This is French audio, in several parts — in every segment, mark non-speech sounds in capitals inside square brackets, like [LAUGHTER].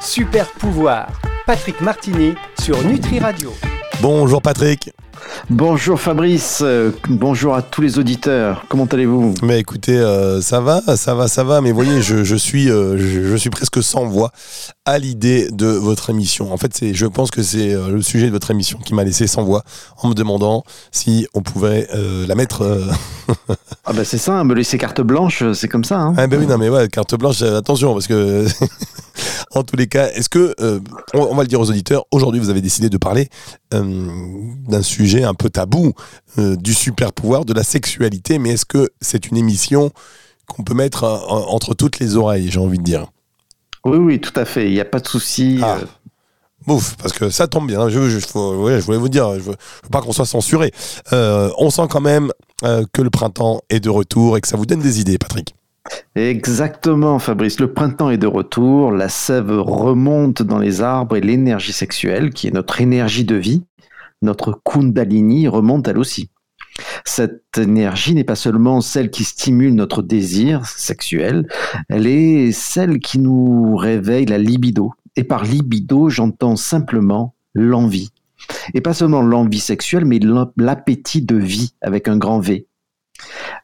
Super pouvoir. Patrick Martini sur Nutri Radio. Bonjour Patrick. Bonjour Fabrice, euh, bonjour à tous les auditeurs. Comment allez-vous? Mais écoutez, euh, ça va, ça va, ça va. Mais voyez, je, suis, euh, je, suis presque sans voix à l'idée de votre émission. En fait, c'est, je pense que c'est le sujet de votre émission qui m'a laissé sans voix en me demandant si on pouvait la mettre. [LAUGHS] ah ben c'est ça, hein, me laisser carte blanche, c'est comme ça. Hein. Ah ben oui, non mais ouais, carte blanche, attention parce que [LAUGHS] en tous les cas, est-ce que, on, va le dire aux auditeurs, aujourd'hui vous avez décidé de parler d'un sujet un peu tabou euh, du super pouvoir, de la sexualité, mais est-ce que c'est une émission qu'on peut mettre euh, entre toutes les oreilles, j'ai envie de dire? Oui, oui, tout à fait, il n'y a pas de souci. Ah. Euh. parce que ça tombe bien. Je, je, voulais vous dire, je veux, veux pas qu'on soit censuré. on sent quand même que le printemps est de retour et que ça vous donne des idées, Patrick. Exactement, Fabrice. Le printemps est de retour, la sève remonte dans les arbres et l'énergie sexuelle, qui est notre énergie de vie, notre Kundalini remonte elle aussi. Cette énergie n'est pas seulement celle qui stimule notre désir sexuel, elle est celle qui nous réveille la libido. Et par libido, j'entends simplement l'envie. Et pas seulement l'envie sexuelle, mais l'appétit de vie avec un grand V.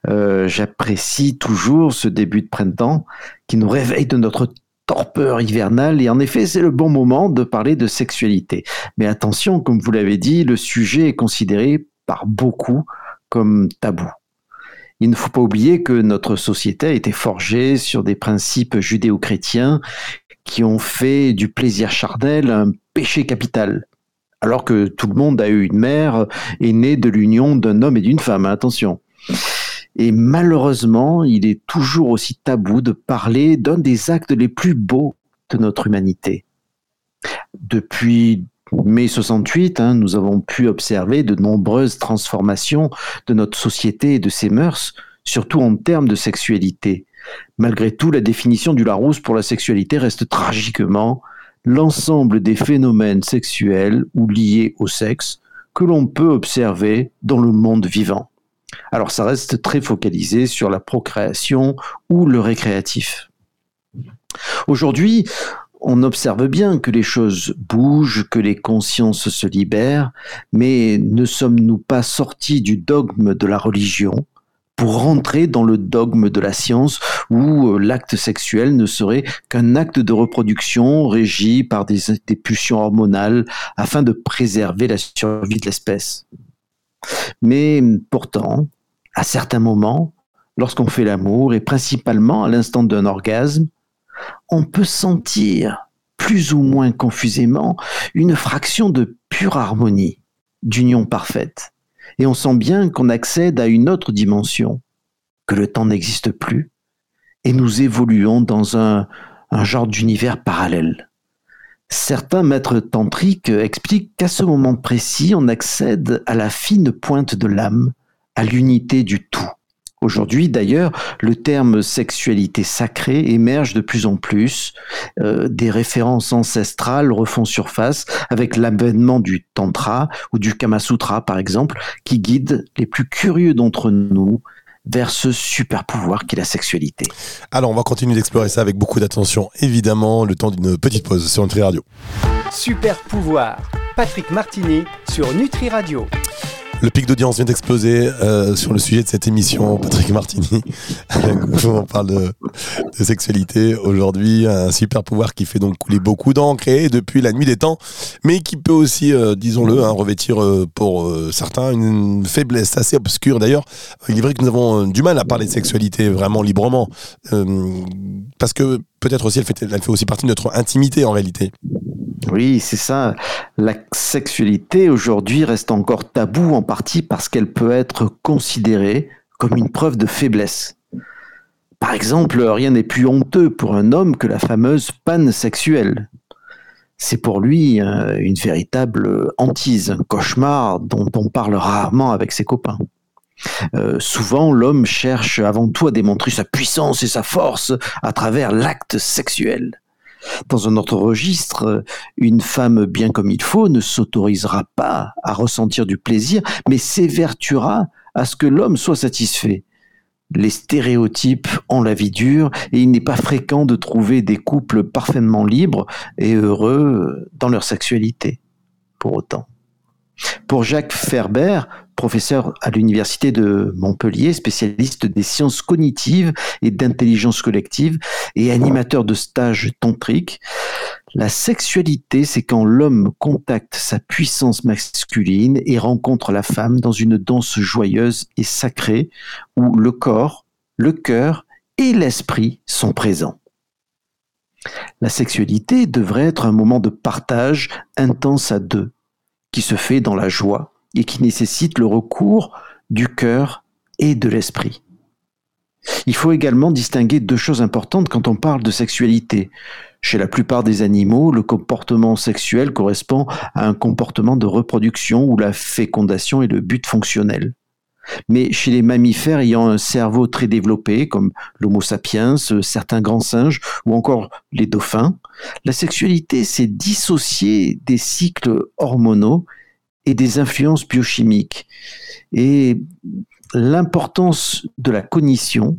Euh, j'apprécie toujours ce début de printemps qui nous réveille de notre torpeur hivernale et en effet c'est le bon moment de parler de sexualité. Mais attention, comme vous l'avez dit, le sujet est considéré par beaucoup comme tabou. Il ne faut pas oublier que notre société a été forgée sur des principes judéo-chrétiens qui ont fait du plaisir charnel un péché capital. Alors que tout le monde a eu une mère et né de l'union d'un homme et d'une femme, attention. Et malheureusement, il est toujours aussi tabou de parler d'un des actes les plus beaux de notre humanité. Depuis mai 68, hein, nous avons pu observer de nombreuses transformations de notre société et de ses mœurs, surtout en termes de sexualité. Malgré tout, la définition du Larousse pour la sexualité reste tragiquement l'ensemble des phénomènes sexuels ou liés au sexe que l'on peut observer dans le monde vivant. Alors ça reste très focalisé sur la procréation ou le récréatif. Aujourd'hui, on observe bien que les choses bougent, que les consciences se libèrent, mais ne sommes-nous pas sortis du dogme de la religion pour rentrer dans le dogme de la science où euh, l'acte sexuel ne serait qu'un acte de reproduction régi par des, des pulsions hormonales afin de préserver la survie de l'espèce. Mais pourtant, à certains moments, lorsqu'on fait l'amour, et principalement à l'instant d'un orgasme, on peut sentir, plus ou moins confusément, une fraction de pure harmonie, d'union parfaite. Et on sent bien qu'on accède à une autre dimension, que le temps n'existe plus, et nous évoluons dans un, genre d'univers parallèle. Certains maîtres tantriques expliquent qu'à ce moment précis, on accède à la fine pointe de l'âme, à l'unité du tout. Aujourd'hui, d'ailleurs, le terme sexualité sacrée émerge de plus en plus. Euh, des références ancestrales refont surface avec l'avènement du Tantra ou du Kama Sutra, par exemple, qui guident les plus curieux d'entre nous vers ce super pouvoir qu'est la sexualité. Alors, on va continuer d'explorer ça avec beaucoup d'attention, évidemment, le temps d'une petite pause sur Nutri Radio. Super pouvoir, Patrick Martini sur Nutri Radio. Le pic d'audience vient d'exploser euh, sur le sujet de cette émission, Patrick Martini. [LAUGHS] on parle de, sexualité aujourd'hui, un super pouvoir qui fait donc couler beaucoup d'encre et depuis la nuit des temps, mais qui peut aussi, euh, disons-le, hein, revêtir euh, pour certains une faiblesse assez obscure. D'ailleurs, il est vrai que nous avons du mal à parler de sexualité vraiment librement, parce que peut-être aussi elle fait, elle fait aussi partie de notre intimité en réalité. Oui, c'est ça. La sexualité aujourd'hui reste encore tabou en partie parce qu'elle peut être considérée comme une preuve de faiblesse. Par exemple, rien n'est plus honteux pour un homme que la fameuse panne sexuelle. C'est pour lui euh, une véritable hantise, un cauchemar dont on parle rarement avec ses copains. Euh, souvent, l'homme cherche avant tout à démontrer sa puissance et sa force à travers l'acte sexuel. Dans un autre registre, une femme bien comme il faut ne s'autorisera pas à ressentir du plaisir, mais s'évertuera à ce que l'homme soit satisfait. Les stéréotypes ont la vie dure et il n'est pas fréquent de trouver des couples parfaitement libres et heureux dans leur sexualité. Pour autant. Pour Jacques Ferber, professeur à l'université de Montpellier, spécialiste des sciences cognitives et d'intelligence collective et animateur de stages tantriques, la sexualité, c'est quand l'homme contacte sa puissance masculine et rencontre la femme dans une danse joyeuse et sacrée où le corps, le cœur et l'esprit sont présents. La sexualité devrait être un moment de partage intense à deux, qui se fait dans la joie et qui nécessite le recours du cœur et de l'esprit. Il faut également distinguer deux choses importantes quand on parle de sexualité. Chez la plupart des animaux, le comportement sexuel correspond à un comportement de reproduction où la fécondation est le but fonctionnel. Mais chez les mammifères ayant un cerveau très développé, comme l'Homo sapiens, certains grands singes ou encore les dauphins, la sexualité s'est dissociée des cycles hormonaux et des influences biochimiques. Et l'importance de la cognition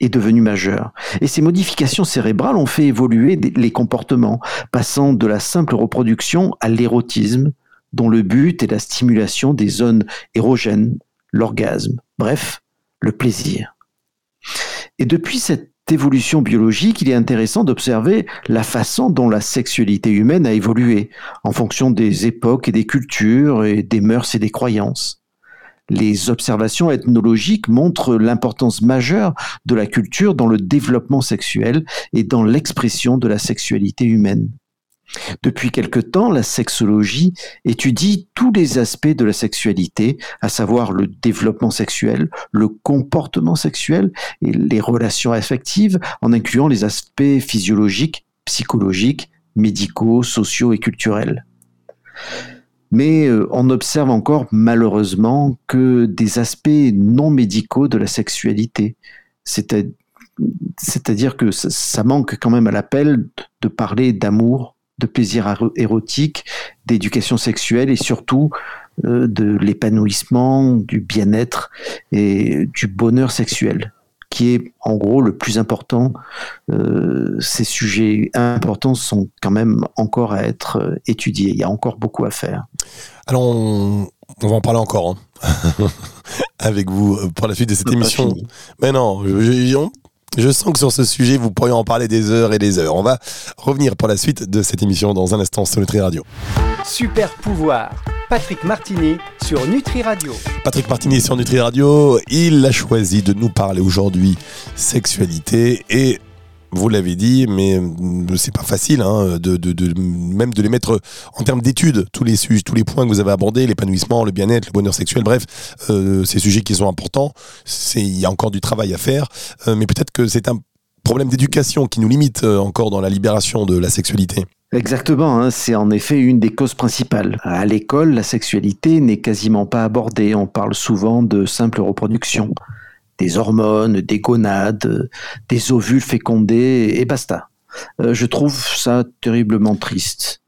est devenue majeure. Et ces modifications cérébrales ont fait évoluer les comportements, passant de la simple reproduction à l'érotisme, dont le but est la stimulation des zones érogènes, l'orgasme, bref, le plaisir. Et depuis cette évolution biologique, il est intéressant d'observer la façon dont la sexualité humaine a évolué en fonction des époques et des cultures et des mœurs et des croyances. Les observations ethnologiques montrent l'importance majeure de la culture dans le développement sexuel et dans l'expression de la sexualité humaine. Depuis quelque temps, la sexologie étudie tous les aspects de la sexualité, à savoir le développement sexuel, le comportement sexuel et les relations affectives, en incluant les aspects physiologiques, psychologiques, médicaux, sociaux et culturels. Mais euh, on observe encore malheureusement que des aspects non médicaux de la sexualité. C'est-à-dire que ça manque quand même à l'appel de parler d'amour, de plaisir érotique, d'éducation sexuelle et surtout euh, de l'épanouissement, du bien-être et du bonheur sexuel qui est en gros le plus important. Euh, ces sujets importants sont quand même encore à être euh, étudiés. Il y a encore beaucoup à faire. Alors, on, va en parler encore hein. [LAUGHS] avec vous pour la suite de cette émission. Mais non, je, je sens que sur ce sujet, vous pourriez en parler des heures et des heures. On va revenir pour la suite de cette émission dans un instant sur Nutri Radio. Super pouvoir. Patrick Martini sur Nutri Radio. Patrick Martini sur Nutri Radio, il a choisi de nous parler aujourd'hui sexualité et vous l'avez dit, mais euh, c'est pas facile, hein, de, même de les mettre en termes d'études, tous les sujets, tous les points que vous avez abordés, l'épanouissement, le bien-être, le bonheur sexuel, bref, euh, ces sujets qui sont importants. Il y a encore du travail à faire, euh, mais peut-être que c'est un problème d'éducation qui nous limite encore dans la libération de la sexualité. Exactement, hein, c'est en effet une des causes principales. À l'école, la sexualité n'est quasiment pas abordée, on parle souvent de simple reproduction des hormones, des gonades, des ovules fécondés, et basta. Euh, je trouve ça terriblement triste.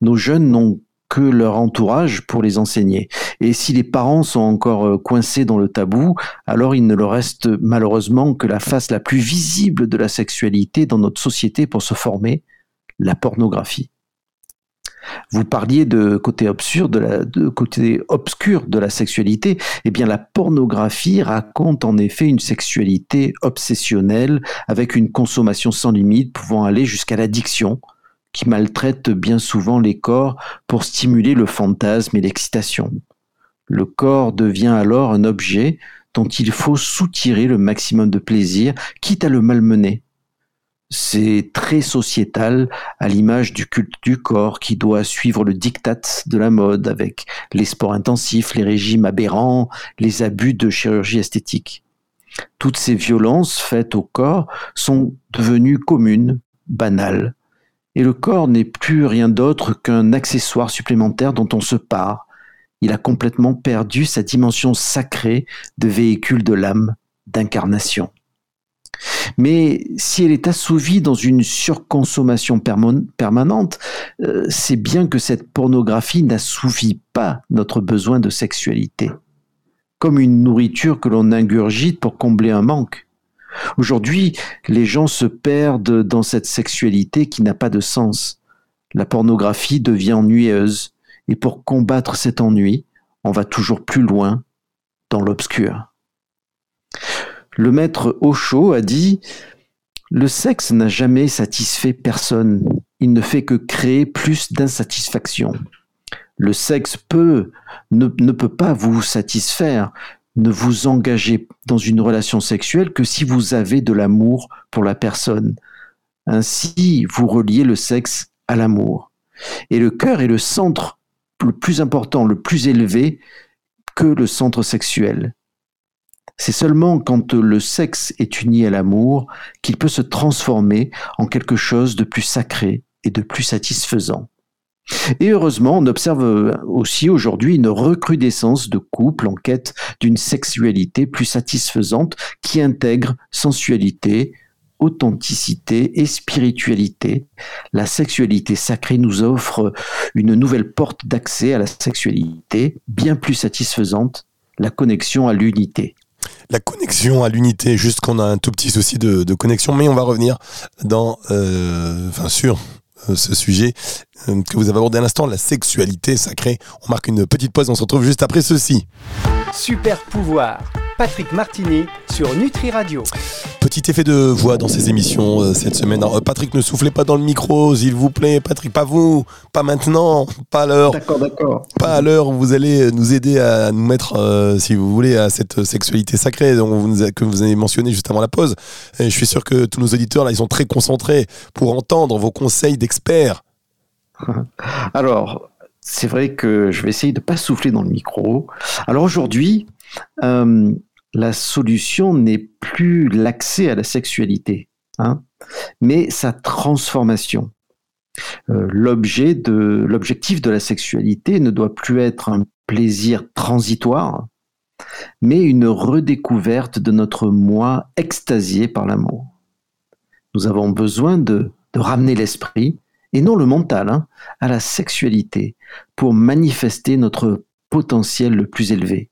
Nos jeunes n'ont que leur entourage pour les enseigner. Et si les parents sont encore euh, coincés dans le tabou, alors il ne leur reste malheureusement que la face la plus visible de la sexualité dans notre société pour se former, la pornographie. Vous parliez de côté obscur de la côté obscur de la sexualité. Eh bien, la pornographie raconte en effet une sexualité obsessionnelle avec une consommation sans limite pouvant aller jusqu'à l'addiction, qui maltraite bien souvent les corps pour stimuler le fantasme et l'excitation. Le corps devient alors un objet dont il faut soutirer le maximum de plaisir, quitte à le malmener. C'est très sociétal, à l'image du culte du corps qui doit suivre le diktat de la mode avec les sports intensifs, les régimes aberrants, les abus de chirurgie esthétique. Toutes ces violences faites au corps sont devenues communes, banales, et le corps n'est plus rien d'autre qu'un accessoire supplémentaire dont on se part. Il a complètement perdu sa dimension sacrée de véhicule de l'âme, d'incarnation. Mais si elle est assouvie dans une surconsommation permanente, euh, c'est bien que cette pornographie n'assouvit pas notre besoin de sexualité. comme une nourriture que l'on ingurgite pour combler un manque. Aujourd'hui, les gens se perdent dans cette sexualité qui n'a pas de sens. La pornographie devient ennuyeuse, et pour combattre cet ennui, on va toujours plus loin dans l'obscur. Le maître Osho a dit Le sexe n'a jamais satisfait personne, il ne fait que créer plus d'insatisfaction. Le sexe peut, ne, ne peut pas vous satisfaire, ne vous engagez dans une relation sexuelle que si vous avez de l'amour pour la personne. Ainsi, vous reliez le sexe à l'amour. Et le cœur est le centre le plus important, le plus élevé que le centre sexuel. C'est seulement quand le sexe est uni à l'amour qu'il peut se transformer en quelque chose de plus sacré et de plus satisfaisant. Et heureusement, on observe aussi aujourd'hui une recrudescence de couples en quête d'une sexualité plus satisfaisante qui intègre sensualité, authenticité et spiritualité. La sexualité sacrée nous offre une nouvelle porte d'accès à la sexualité bien plus satisfaisante, la connexion à l'unité. La connexion à l'unité, juste qu'on a un tout petit souci de, connexion, mais on va revenir dans, euh, enfin sur euh, ce sujet euh, que vous avez abordé à l'instant, la sexualité sacrée. On marque une petite pause, on se retrouve juste après ceci. Super pouvoir, Patrick Martini sur Nutri Radio. Petit effet de voix dans ces émissions euh, cette semaine. Patrick, ne soufflez pas dans le micro, s'il vous plaît. Patrick, pas vous, pas maintenant, pas à l'heure. D'accord, d'accord. Pas à l'heure où vous allez nous aider à nous mettre, si vous voulez, à cette sexualité sacrée que vous avez mentionné juste avant la pause. Et je suis sûr que tous nos auditeurs, là, ils sont très concentrés pour entendre vos conseils d'experts. [LAUGHS] Alors, c'est vrai que je vais essayer de ne pas souffler dans le micro. Alors aujourd'hui, euh, la solution n'est plus l'accès à la sexualité, hein, mais sa transformation. Euh, l'objet de l'objectif de la sexualité ne doit plus être un plaisir transitoire, mais une redécouverte de notre moi extasié par l'amour. Nous avons besoin de, ramener l'esprit et non le mental, hein, à la sexualité, pour manifester notre potentiel le plus élevé.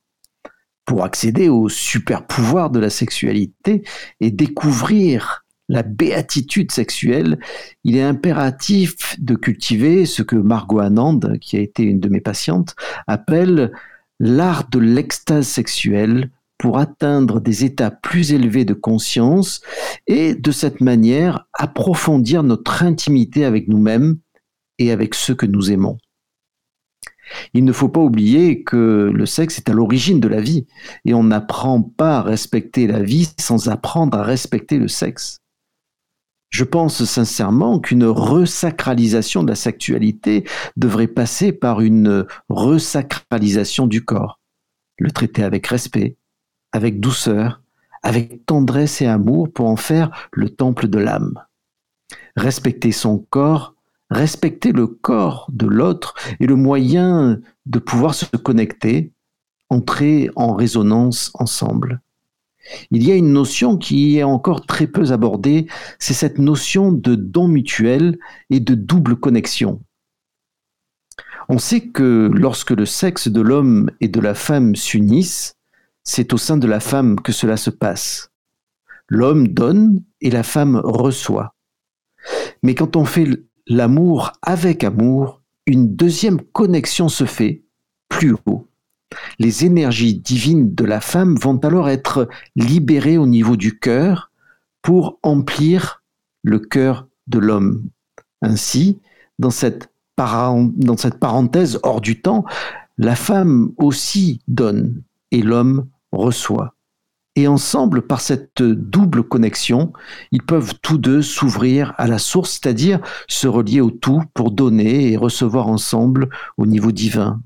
Pour accéder au super pouvoir de la sexualité et découvrir la béatitude sexuelle, il est impératif de cultiver ce que Margot Anand, qui a été une de mes patientes, appelle l'art de l'extase sexuelle pour atteindre des états plus élevés de conscience et de cette manière approfondir notre intimité avec nous-mêmes et avec ceux que nous aimons. Il ne faut pas oublier que le sexe est à l'origine de la vie et on n'apprend pas à respecter la vie sans apprendre à respecter le sexe. Je pense sincèrement qu'une resacralisation de la sexualité devrait passer par une resacralisation du corps, le traiter avec respect, avec douceur, avec tendresse et amour pour en faire le temple de l'âme. Respecter son corps, respecter le corps de l'autre est le moyen de pouvoir se connecter, entrer en résonance ensemble. Il y a une notion qui est encore très peu abordée, c'est cette notion de don mutuel et de double connexion. On sait que lorsque le sexe de l'homme et de la femme s'unissent, c'est au sein de la femme que cela se passe. L'homme donne et la femme reçoit. Mais quand on fait l'amour avec amour, une deuxième connexion se fait plus haut. Les énergies divines de la femme vont alors être libérées au niveau du cœur pour emplir le cœur de l'homme. Ainsi, dans cette, dans cette parenthèse hors du temps, la femme aussi donne et l'homme reçoit. Et ensemble, par cette double connexion, ils peuvent tous deux s'ouvrir à la source, c'est-à-dire se relier au tout pour donner et recevoir ensemble au niveau divin.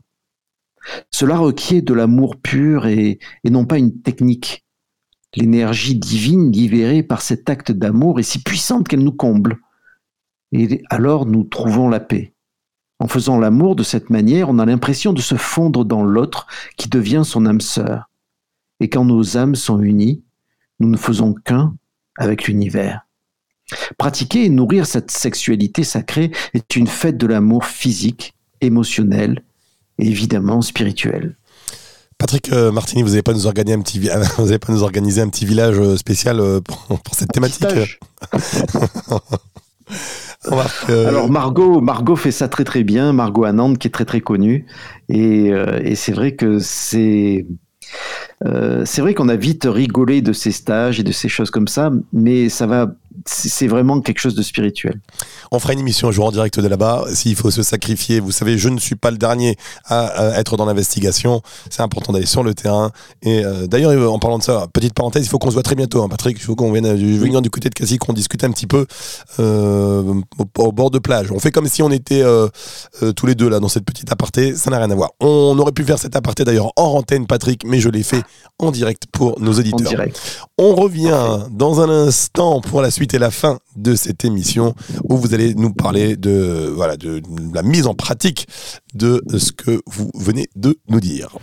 Cela requiert de l'amour pur et, non pas une technique. L'énergie divine libérée par cet acte d'amour est si puissante qu'elle nous comble. Et alors nous trouvons la paix. En faisant l'amour de cette manière, on a l'impression de se fondre dans l'autre qui devient son âme sœur. Et quand nos âmes sont unies, nous ne faisons qu'un avec l'univers. Pratiquer et nourrir cette sexualité sacrée est une fête de l'amour physique, émotionnel et évidemment spirituel. Patrick euh, Martini, vous n'allez pas nous organiser un petit, [LAUGHS] vous avez pas nous organiser un petit village euh, spécial euh, pour, pour cette thématique? [LAUGHS] Alors Margot, Margot fait ça très très bien. Margot Anand qui est très très connue et, et c'est vrai que c'est c'est vrai qu'on a vite rigolé de ces stages et de ces choses comme ça, mais ça va c'est vraiment quelque chose de spirituel. On fera une émission un jour en direct de là-bas. S'il faut se sacrifier, vous savez, je ne suis pas le dernier à, être dans l'investigation. C'est important d'aller sur le terrain. Et euh, d'ailleurs, euh, en parlant de ça, petite parenthèse, il faut qu'on se voit très bientôt, hein, Patrick. Il faut qu'on vienne du, venir du côté de Cassis, qu'on discute un petit peu euh, au, bord de plage. On fait comme si on était tous les deux là dans cette petite aparté. Ça n'a rien à voir. On aurait pu faire cette aparté d'ailleurs en antenne, Patrick, mais je l'ai fait en direct pour nos auditeurs. On revient dans un instant pour la suite et la fin de cette émission où vous allez nous parler de, voilà, de la mise en pratique de ce que vous venez de nous dire.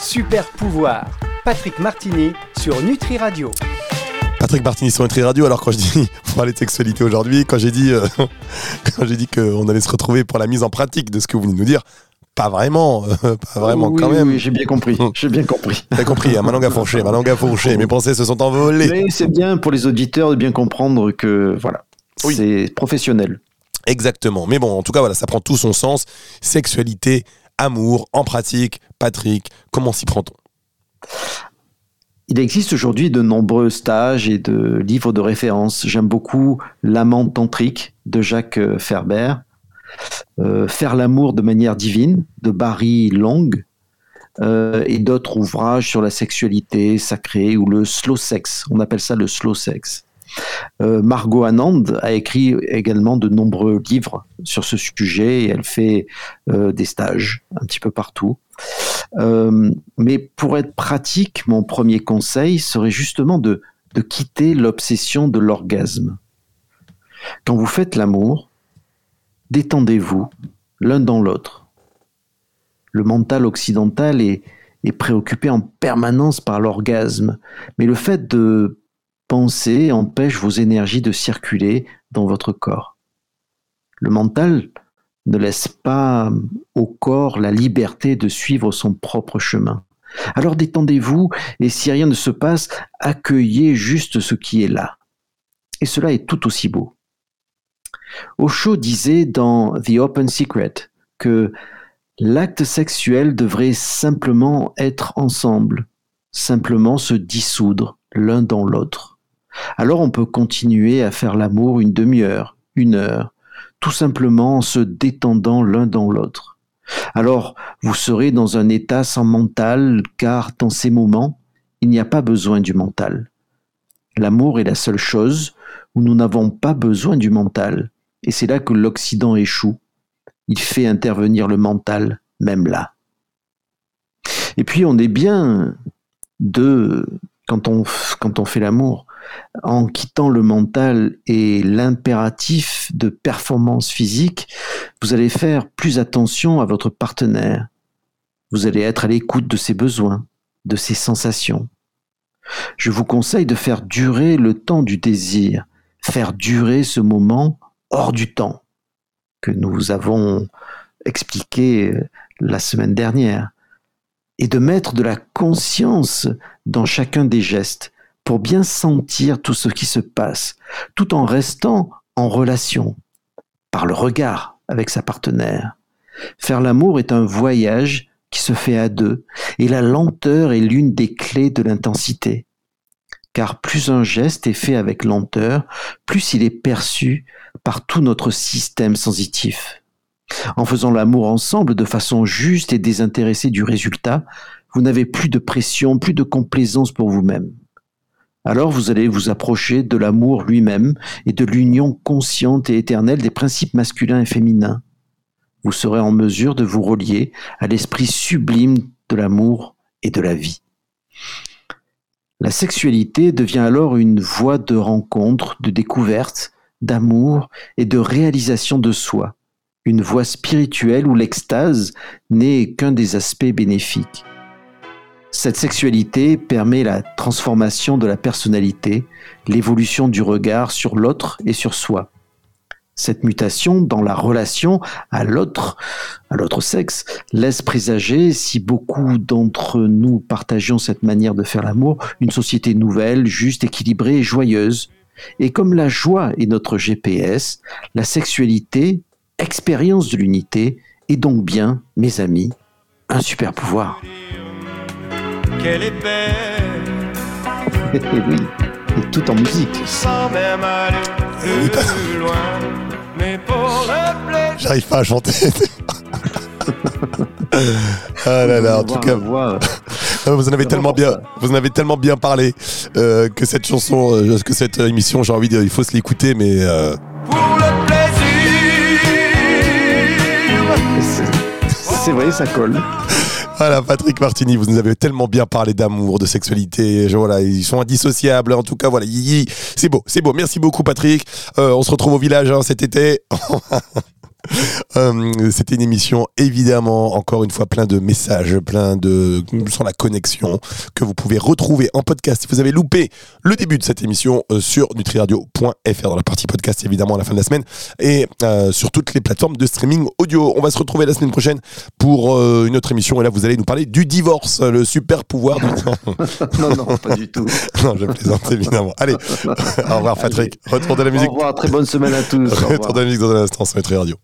Super pouvoir, Patrick Martini sur Nutri Radio. Patrick Martini sur Nutri Radio. Alors quand je dis [LAUGHS] on parler de sexualité aujourd'hui, quand j'ai dit euh, [LAUGHS] quand j'ai dit qu'on allait se retrouver pour la mise en pratique de ce que vous venez de nous dire, pas vraiment, euh, [LAUGHS] pas vraiment quand même. Oui, j'ai bien compris. [LAUGHS] J'ai bien compris. T'as compris, hein, ma langue a fourché, ma langue a fourché, mes pensées se sont envolées. Mais c'est bien pour les auditeurs de bien comprendre que voilà, c'est professionnel. Exactement. Mais bon, en tout cas, voilà, ça prend tout son sens. Sexualité, amour, en pratique. Patrick, comment s'y prend-on? Il existe aujourd'hui de nombreux stages et de livres de référence. J'aime beaucoup L'amant tantrique de Jacques Ferber euh, Faire l'amour de manière divine de Barry Long euh, et d'autres ouvrages sur la sexualité sacrée ou le slow sex. On appelle ça le slow sex. Euh, Margot Anand a écrit également de nombreux livres sur ce sujet et elle fait des stages un petit peu partout. mais pour être pratique, mon premier conseil serait justement de quitter l'obsession de l'orgasme. Quand vous faites l'amour, détendez-vous l'un dans l'autre. Le mental occidental est, préoccupé en permanence par l'orgasme, mais le fait de penser empêche vos énergies de circuler dans votre corps. Le mental ne laisse pas au corps la liberté de suivre son propre chemin. Alors détendez-vous et si rien ne se passe, accueillez juste ce qui est là. Et cela est tout aussi beau. Osho disait dans The Open Secret que l'acte sexuel devrait simplement être ensemble, simplement se dissoudre l'un dans l'autre. Alors on peut continuer à faire l'amour une demi-heure, une heure, tout simplement en se détendant l'un dans l'autre. Alors vous serez dans un état sans mental, car dans ces moments, il n'y a pas besoin du mental. L'amour est la seule chose où nous n'avons pas besoin du mental. Et c'est là que l'Occident échoue. Il fait intervenir le mental, même là. Et puis on est bien de, quand on, quand on fait l'amour, en quittant le mental et l'impératif de performance physique, vous allez faire plus attention à votre partenaire. Vous allez être à l'écoute de ses besoins, de ses sensations. Je vous conseille de faire durer le temps du désir, faire durer ce moment hors du temps que nous avons expliqué euh, la semaine dernière, et de mettre de la conscience dans chacun des gestes pour bien sentir tout ce qui se passe, tout en restant en relation, par le regard avec sa partenaire. Faire l'amour est un voyage qui se fait à deux, et la lenteur est l'une des clés de l'intensité car plus un geste est fait avec lenteur, plus il est perçu par tout notre système sensitif. En faisant l'amour ensemble de façon juste et désintéressée du résultat, vous n'avez plus de pression, plus de complaisance pour vous-même. Alors vous allez vous approcher de l'amour lui-même et de l'union consciente et éternelle des principes masculins et féminins. Vous serez en mesure de vous relier à l'esprit sublime de l'amour et de la vie. La sexualité devient alors une voie de rencontre, de découverte, d'amour et de réalisation de soi, une voie spirituelle où l'extase n'est qu'un des aspects bénéfiques. Cette sexualité permet la transformation de la personnalité, l'évolution du regard sur l'autre et sur soi. Cette mutation dans la relation à l'autre, à l'autre sexe, laisse présager, si beaucoup d'entre nous partagions cette manière de faire l'amour, une société nouvelle, juste, équilibrée et joyeuse. Et comme la joie est notre GPS, la sexualité, expérience de l'unité, est donc bien, mes amis, un super pouvoir. Qu'elle est belle, Et oui, et tout en musique. sans même aller plus loin. Mais pour le plaisir. J'arrive pas à chanter. [LAUGHS] ah là là, en tout cas, euh, vous en avez tellement bien, vous en avez tellement bien parlé euh, que cette chanson, euh, que cette émission, j'ai envie de, il faut se l'écouter, mais euh, Pour le plaisir. C'est vrai, ça colle. Voilà, Patrick Martini, vous nous avez tellement bien parlé d'amour, de sexualité. Voilà, ils sont indissociables. En tout cas, voilà, c'est beau, c'est beau. Merci beaucoup, Patrick. Euh, on se retrouve au village hein, cet été. [LAUGHS] [LAUGHS] Euh, C'était une émission évidemment encore une fois plein de messages, plein de sur la connexion que vous pouvez retrouver en podcast. Si vous avez loupé le début de cette émission euh, sur nutriradio.fr dans la partie podcast évidemment à la fin de la semaine et euh, sur toutes les plateformes de streaming audio. On va se retrouver la semaine prochaine pour une autre émission et là vous allez nous parler du divorce, le super pouvoir. Du... [LAUGHS] Non, non, pas du tout. [LAUGHS] non, je plaisante évidemment. Allez, au revoir Patrick. Retour de la Au musique. revoir, très bonne semaine à tous. Au. Retour de la musique dans un instant sur Nutri Radio.